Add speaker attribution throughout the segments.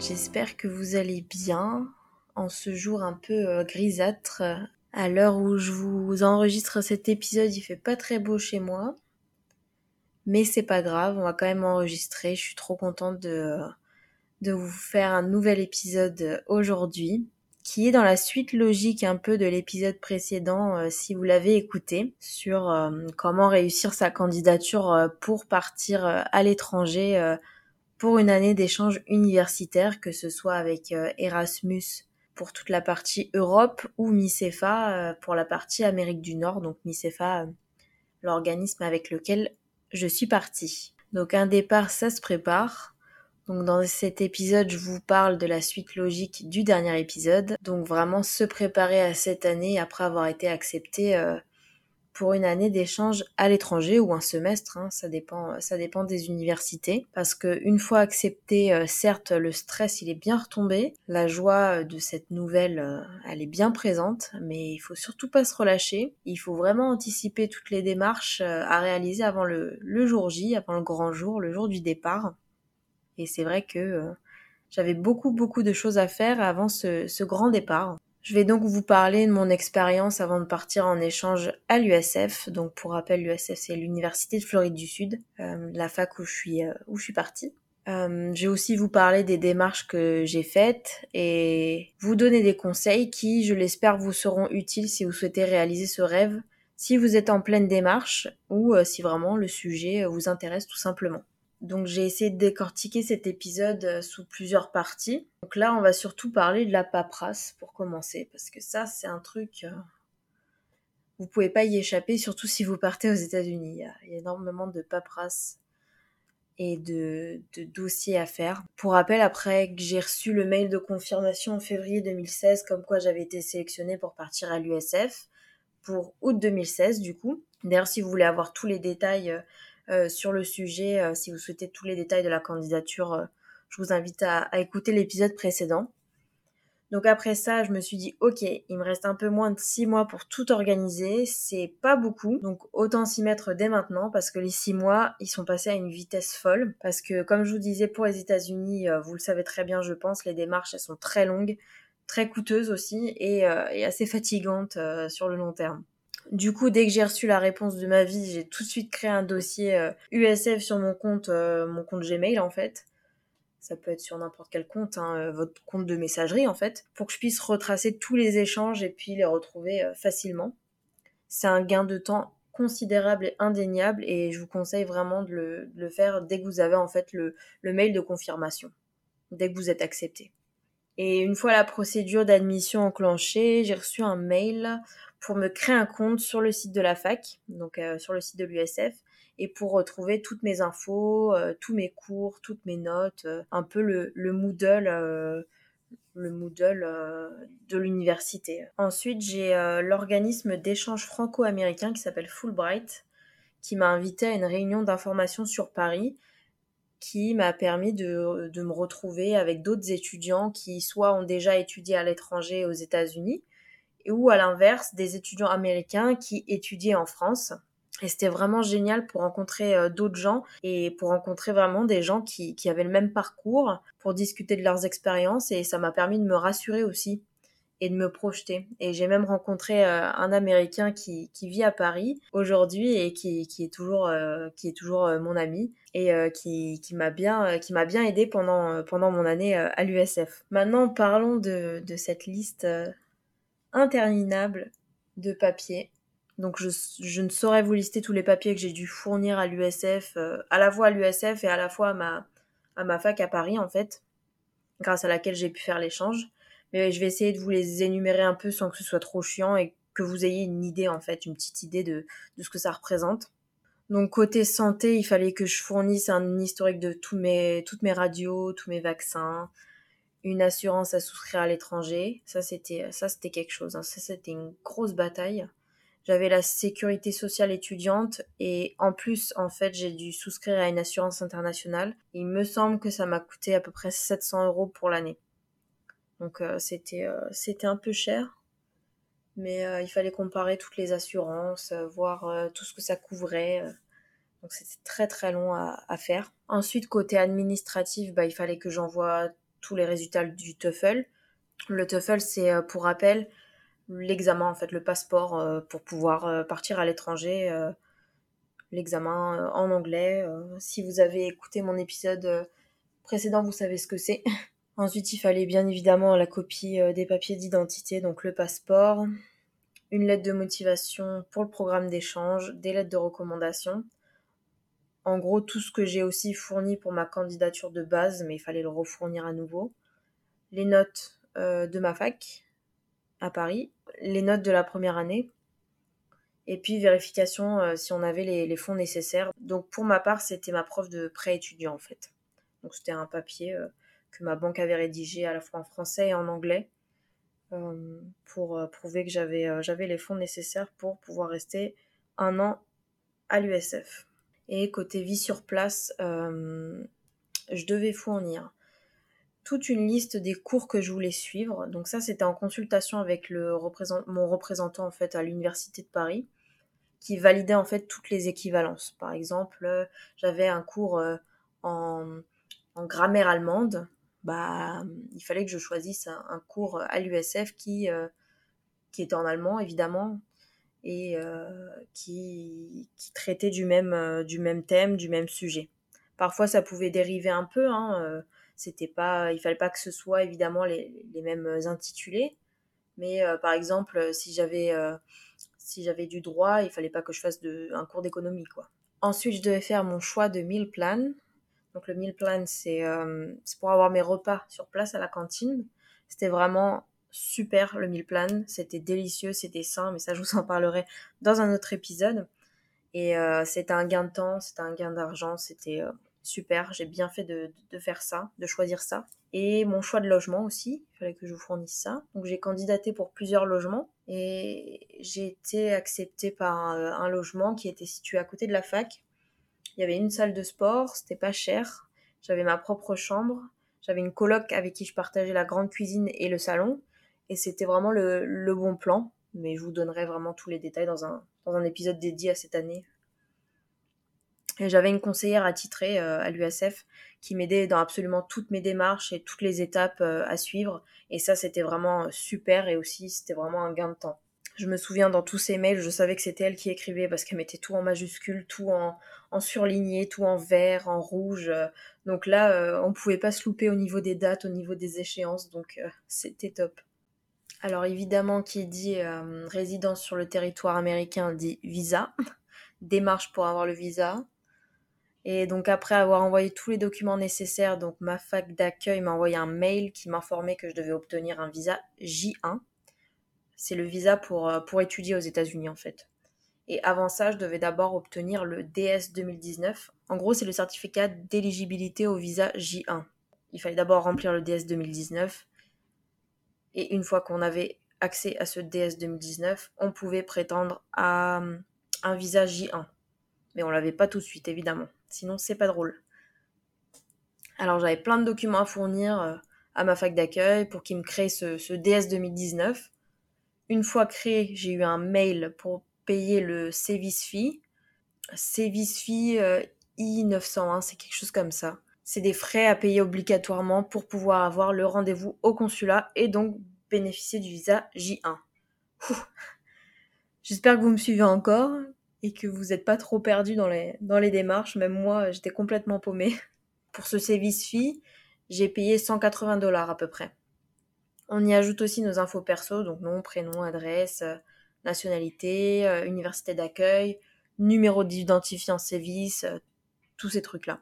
Speaker 1: j'espère que vous allez bien en ce jour un peu euh, grisâtre. À l'heure où je vous enregistre cet épisode, il fait pas très beau chez moi. Mais c'est pas grave, on va quand même enregistrer. Je suis trop contente de, vous faire un nouvel épisode aujourd'hui qui est dans la suite logique un peu de l'épisode précédent euh, si vous l'avez écouté sur euh, comment réussir sa candidature pour partir à l'étranger pour une année d'échange universitaire que ce soit avec Erasmus pour toute la partie Europe ou MICEFA pour la partie Amérique du Nord donc MICEFA l'organisme avec lequel je suis partie. Donc un départ ça se prépare donc dans cet épisode, je vous parle de la suite logique du dernier épisode. Donc vraiment se préparer à cette année après avoir été accepté euh, pour une année d'échange à l'étranger ou un semestre, hein, ça dépend, ça dépend des universités. Parce que une fois accepté, euh, certes le stress il est bien retombé, la joie de cette nouvelle euh, elle est bien présente, mais il faut surtout pas se relâcher. Il faut vraiment anticiper toutes les démarches à réaliser avant le, jour J, avant le grand jour, le jour du départ. Et c'est vrai que euh, j'avais beaucoup, beaucoup de choses à faire avant ce, grand départ. Je vais donc vous parler de mon expérience avant de partir en échange à l'USF. Donc pour rappel, l'USF c'est l'Université de Floride du Sud, euh, la fac où je suis, euh, où je suis partie. je vais aussi vous parler des démarches que j'ai faites et vous donner des conseils qui, je l'espère, vous seront utiles si vous souhaitez réaliser ce rêve, si vous êtes en pleine démarche ou si vraiment le sujet vous intéresse tout simplement. Donc j'ai essayé de décortiquer cet épisode euh, sous plusieurs parties. Donc là, on va surtout parler de la paperasse pour commencer, parce que ça, c'est un truc... Euh, vous pouvez pas y échapper, surtout si vous partez aux États-Unis. Il, y a énormément de paperasse et de, de, dossiers à faire. Pour rappel, après que j'ai reçu le mail de confirmation en février 2016, comme quoi j'avais été sélectionnée pour partir à l'USF, pour août 2016 du coup. D'ailleurs, si vous voulez avoir tous les détails euh, sur le sujet. Euh, si vous souhaitez tous les détails de la candidature, euh, je vous invite à, écouter l'épisode précédent. Donc après ça, je me suis dit, ok, il me reste un peu moins de six mois pour tout organiser. C'est pas beaucoup, donc autant s'y mettre dès maintenant parce que les six mois, ils sont passés à une vitesse folle. Parce que comme je vous disais pour les États-Unis, vous le savez très bien, je pense, les démarches elles sont très longues, très coûteuses aussi et assez fatigantes sur le long terme. Du coup, dès que j'ai reçu la réponse de ma vie, j'ai tout de suite créé un dossier USF euh, sur mon compte, euh, mon compte Gmail en fait. Ça peut être sur n'importe quel compte, hein, euh, votre compte de messagerie en fait, pour que je puisse retracer tous les échanges et puis les retrouver facilement. C'est un gain de temps considérable et indéniable et je vous conseille vraiment de le, faire dès que vous avez en fait le, le mail de confirmation, dès que vous êtes accepté. Et une fois la procédure d'admission enclenchée, j'ai reçu un mail pour me créer un compte sur le site de la fac, donc euh, sur le site de l'USF, et pour retrouver toutes mes infos, euh, tous mes cours, toutes mes notes, euh, un peu le, le Moodle le Moodle de l'université. Ensuite, j'ai l'organisme d'échange franco-américain qui s'appelle Fulbright, qui m'a invité à une réunion d'information sur Paris, qui m'a permis de, me retrouver avec d'autres étudiants qui soit ont déjà étudié à l'étranger aux États-Unis, ou à l'inverse des étudiants américains qui étudiaient en France. Et c'était vraiment génial pour rencontrer euh, d'autres gens et pour rencontrer vraiment des gens qui, qui avaient le même parcours, pour discuter de leurs expériences et ça m'a permis de me rassurer aussi et de me projeter. Et j'ai même rencontré euh, un Américain qui, qui vit à Paris aujourd'hui et qui, qui est toujours, euh, qui est toujours mon ami et qui, qui m'a bien, bien aidé pendant, pendant mon année à l'USF. Maintenant, parlons de, de cette liste interminable de papiers. Donc je, ne saurais vous lister tous les papiers que j'ai dû fournir à l'USF, euh, à la fois à l'USF et à la fois à ma, à ma fac à Paris en fait, grâce à laquelle j'ai pu faire l'échange. Mais je vais essayer de vous les énumérer un peu sans que ce soit trop chiant et que vous ayez une idée en fait, une petite idée de, de ce que ça représente. Donc côté santé, il fallait que je fournisse un historique de tous mes, toutes mes radios, tous mes vaccins, une assurance à souscrire à l'étranger. Ça, c'était, ça, c'était quelque chose. Hein. Ça, c'était une grosse bataille. J'avais la sécurité sociale étudiante et en plus, en fait, j'ai dû souscrire à une assurance internationale. Il me semble que ça m'a coûté à peu près 700 euros pour l'année. Donc, euh, c'était, euh, c'était un peu cher. Mais euh, il fallait comparer toutes les assurances, voir tout ce que ça couvrait. Donc, c'était très très long à, à faire. Ensuite, côté administratif, bah, il fallait que j'envoie tous les résultats du TOEFL. Le TOEFL, c'est pour rappel l'examen, en fait, le passeport pour pouvoir partir à l'étranger. l'examen en anglais. si vous avez écouté mon épisode précédent, vous savez ce que c'est. Ensuite, il fallait bien évidemment la copie des papiers d'identité, donc le passeport, une lettre de motivation pour le programme d'échange, des lettres de recommandation. En gros, tout ce que j'ai aussi fourni pour ma candidature de base, mais il fallait le refournir à nouveau. Les notes euh, de ma fac à Paris, les notes de la première année, et puis vérification euh, si on avait les, fonds nécessaires. Donc pour ma part, c'était ma preuve de prêt étudiant en fait. Donc c'était un papier euh, que ma banque avait rédigé à la fois en français et en anglais pour prouver que j'avais les fonds nécessaires pour pouvoir rester un an à l'USF. Et côté vie sur place, je devais fournir toute une liste des cours que je voulais suivre. Donc ça, c'était en consultation avec mon représentant en fait à l'université de Paris, qui validait en fait toutes les équivalences. Par exemple, j'avais un cours en, en, grammaire allemande bah, il fallait que je choisisse un, cours à l'USF qui, euh, qui était en allemand, évidemment, et euh, qui, qui, même, euh, du même thème, du même sujet. Parfois, ça pouvait dériver un peu. Hein, c'était pas, il fallait pas que ce soit évidemment les, mêmes intitulés. Mais par exemple, si j'avais si j'avais du droit, il fallait pas que je fasse un cours d'économie. quoi. Ensuite, je devais faire mon choix de mille plans. Donc le meal plan, euh, c'est pour avoir mes repas sur place à la cantine. C'était vraiment super le meal plan. C'était délicieux, c'était sain, mais ça je vous en parlerai dans un autre épisode. Et euh, c'était un gain de temps, c'était un gain d'argent, c'était euh, super. J'ai bien fait de, de, faire ça, de choisir ça. Et mon choix de logement aussi, il fallait que je vous fournisse ça. Donc j'ai candidaté pour plusieurs logements et j'ai été acceptée par un logement qui était situé à côté de la fac il y avait une salle de sport, c'était pas cher. J'avais ma propre chambre. J'avais une coloc avec qui je partageais la grande cuisine et le salon. Et c'était vraiment le, bon plan. Mais je vous donnerai vraiment tous les détails dans un, épisode dédié à cette année. Et j'avais une conseillère attitrée euh, à l'USF qui m'aidait dans absolument toutes mes démarches et toutes les étapes euh, à suivre. Et ça, c'était vraiment super et aussi, c'était vraiment un gain de temps. Je me souviens dans tous ces mails, je savais que c'était elle qui écrivait parce qu'elle mettait tout en majuscule, tout en, en surligné, tout en vert, en rouge. Donc là, euh, on pouvait pas se louper au niveau des dates, au niveau des échéances, donc euh, c'était top. Alors évidemment, qui dit euh, résidence sur le territoire américain dit visa, démarche pour avoir le visa. Et donc après avoir envoyé tous les documents nécessaires, donc ma fac d'accueil m'a envoyé un mail qui m'informait que je devais obtenir un visa J1. C'est le visa pour, euh, pour étudier aux États-Unis en fait. Et avant ça, je devais d'abord obtenir le DS 2019. En gros, c'est le certificat d'éligibilité au visa J1. Il fallait d'abord remplir le DS 2019. Et une fois qu'on avait accès à ce DS 2019, on pouvait prétendre à euh, un visa J1. Mais on l'avait pas tout de suite, évidemment. Sinon, c'est pas drôle. Alors, j'avais plein de documents à fournir euh, à ma fac d'accueil pour qu'ils me créent ce, DS 2019. Une fois créé, j'ai eu un mail pour payer le service fee. Service fee euh, I901, c'est quelque chose comme ça. C'est des frais à payer obligatoirement pour pouvoir avoir le rendez-vous au consulat et donc bénéficier du visa J1. J'espère que vous me suivez encore et que vous n'êtes pas trop perdu dans les, dans les démarches. Même moi, j'étais complètement paumée. Pour ce service fee, j'ai payé 180 dollars à peu près. On y ajoute aussi nos infos perso, donc nom, prénom, adresse, euh, nationalité, euh, université d'accueil, numéro d'identifiant service, euh, tous ces trucs-là.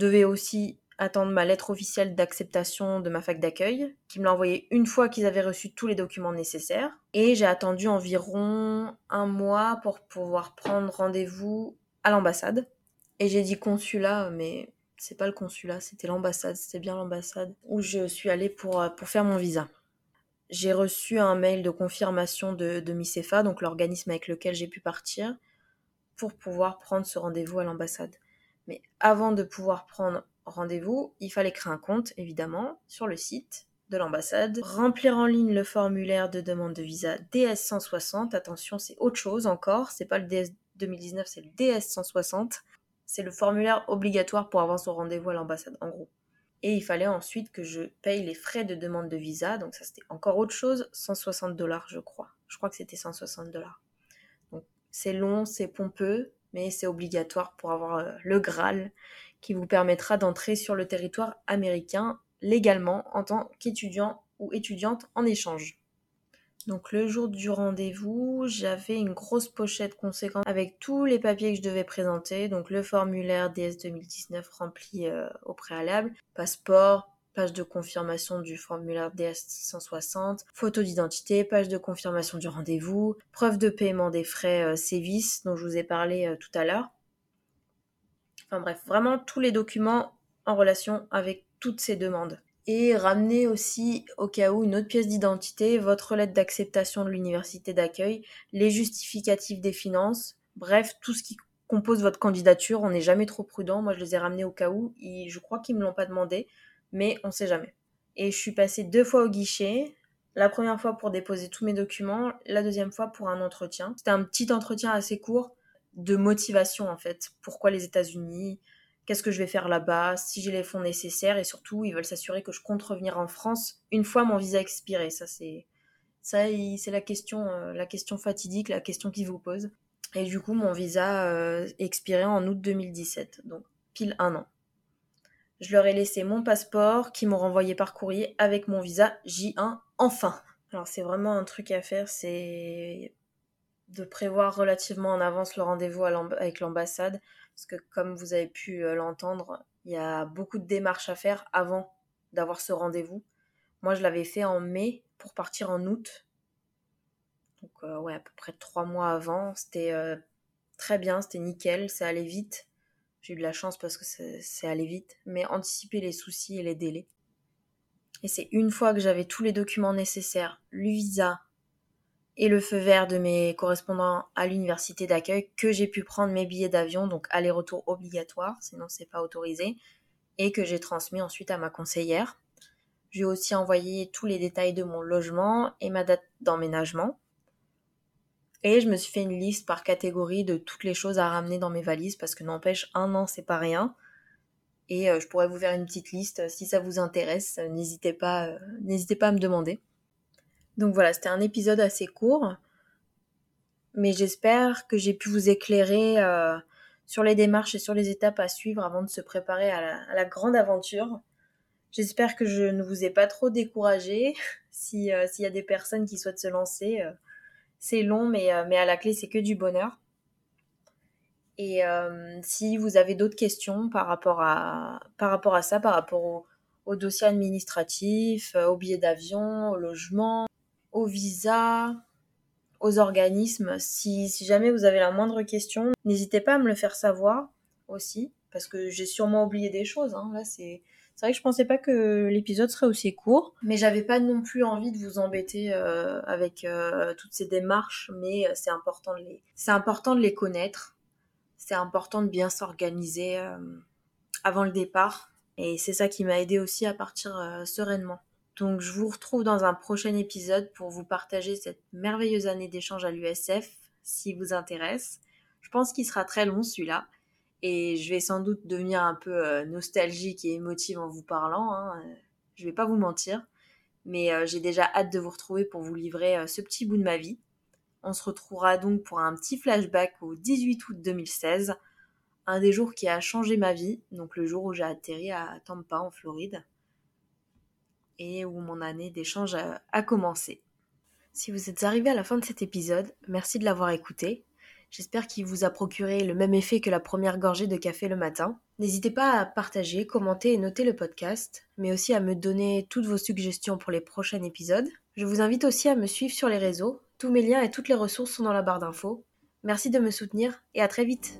Speaker 1: Devais aussi attendre ma lettre officielle d'acceptation de ma fac d'accueil, qui me l'a envoyée une fois qu'ils avaient reçu tous les documents nécessaires. Et j'ai attendu environ un mois pour pouvoir prendre rendez-vous à l'ambassade. Et j'ai dit consulat, mais c'est pas le consulat, c'était l'ambassade, c'était bien l'ambassade où je suis allée pour, euh, pour faire mon visa. J'ai reçu un mail de confirmation de, de MICEFA, donc l'organisme avec lequel j'ai pu partir, pour pouvoir prendre ce rendez-vous à l'ambassade. Mais avant de pouvoir prendre rendez-vous, il fallait créer un compte, évidemment, sur le site de l'ambassade, remplir en ligne le formulaire de demande de visa DS160. Attention, c'est autre chose encore, c'est pas le DS 2019, c'est le DS160. C'est le formulaire obligatoire pour avoir son rendez-vous à l'ambassade, en gros. Et il fallait ensuite que je paye les frais de demande de visa. Donc ça c'était encore autre chose, 160 dollars je crois. Je crois que c'était 160 dollars. Donc c'est long, c'est pompeux, mais c'est obligatoire pour avoir euh, le Graal qui vous permettra d'entrer sur le territoire américain légalement en tant qu'étudiant ou étudiante en échange. Donc le jour du rendez-vous, j'avais une grosse pochette conséquente avec tous les papiers que je devais présenter. Donc le formulaire DS 2019 rempli euh, au préalable, passeport, page de confirmation du formulaire DS 160, photo d'identité, page de confirmation du rendez-vous, preuve de paiement des frais euh, sévices dont je vous ai parlé euh, tout à l'heure. Enfin bref, vraiment tous les documents en relation avec toutes ces demandes et ramener aussi au cas où une autre pièce d'identité, votre lettre d'acceptation de l'université d'accueil, les justificatifs des finances, bref, tout ce qui compose votre candidature. On n'est jamais trop prudent. Moi, je les ai ramenés au cas où. je crois qu'ils me l'ont pas demandé, mais on sait jamais. Et je suis passée deux fois au guichet. La première fois pour déposer tous mes documents, la deuxième fois pour un entretien. C'était un petit entretien assez court de motivation en fait. Pourquoi les États-Unis? Qu'est-ce que je vais faire là-bas, si j'ai les fonds nécessaires et surtout ils veulent s'assurer que je compte revenir en France une fois mon visa expiré. Ça c'est ça c'est la question euh, la question fatidique, la question qu'ils vous posent. Et du coup mon visa euh, expiré en août 2017, donc pile un an. Je leur ai laissé mon passeport qui m'ont renvoyé par courrier avec mon visa J1 enfin. Alors c'est vraiment un truc à faire, c'est de prévoir relativement en avance le rendez-vous avec l'ambassade parce que comme vous avez pu euh, l'entendre, il y a beaucoup de démarches à faire avant d'avoir ce rendez-vous. Moi, je l'avais fait en mai pour partir en août. Donc, euh, ouais, à peu près trois mois avant. C'était euh, très bien, c'était nickel, c'est allé vite. J'ai eu de la chance parce que c'est allé vite, mais anticiper les soucis et les délais. Et c'est une fois que j'avais tous les documents nécessaires, le visa, et le feu vert de mes correspondants à l'université d'accueil que j'ai pu prendre mes billets d'avion, donc aller-retour obligatoire, sinon c'est pas autorisé, et que j'ai transmis ensuite à ma conseillère. J'ai aussi envoyé tous les détails de mon logement et ma date d'emménagement. Et je me suis fait une liste par catégorie de toutes les choses à ramener dans mes valises parce que n'empêche, un an c'est pas rien. Et euh, je pourrais vous faire une petite liste si ça vous intéresse. N'hésitez pas, euh, n'hésitez pas à me demander. Donc voilà, c'était un épisode assez court, mais j'espère que j'ai pu vous éclairer euh, sur les démarches et sur les étapes à suivre avant de se préparer à la, grande aventure. J'espère que je ne vous ai pas trop découragé. si euh, s'il y a des personnes qui souhaitent se lancer, euh, c'est long, mais, mais à la clé c'est que du bonheur. Et si vous avez d'autres questions par rapport à par rapport à ça, par rapport au, au dossier administratif, au billet d'avion, au logement, au visa, aux organismes. Si, jamais vous avez la moindre question, n'hésitez pas à me le faire savoir aussi, parce que j'ai sûrement oublié des choses. Hein. Là, c'est c'est vrai que je pensais pas que l'épisode serait aussi court, mais j'avais pas non plus envie de vous embêter euh, avec euh, toutes ces démarches, mais euh, c'est important de les, connaître. C'est important de bien s'organiser avant le départ, et c'est ça qui m'a aidé aussi à partir sereinement. Donc je vous retrouve dans un prochain épisode pour vous partager cette merveilleuse année d'échange à l'USF si vous intéresse. Je pense qu'il sera très long celui-là et je vais sans doute devenir un peu euh, nostalgique et émotive en vous parlant. Hein. Je vais pas vous mentir, mais euh, j'ai déjà hâte de vous retrouver pour vous livrer euh, ce petit bout de ma vie. On se retrouvera donc pour un petit flashback au 18 août 2016, un des jours qui a changé ma vie, donc le jour où j'ai atterri à Tampa en Floride et où mon année d'échange a, commencé. Si vous êtes arrivé à la fin de cet épisode, merci de l'avoir écouté. J'espère qu'il vous a procuré le même effet que la première gorgée de café le matin. N'hésitez pas à partager, commenter et noter le podcast, mais aussi à me donner toutes vos suggestions pour les prochains épisodes. Je vous invite aussi à me suivre sur les réseaux. Tous mes liens et toutes les ressources sont dans la barre d'infos. Merci de me soutenir et à très vite.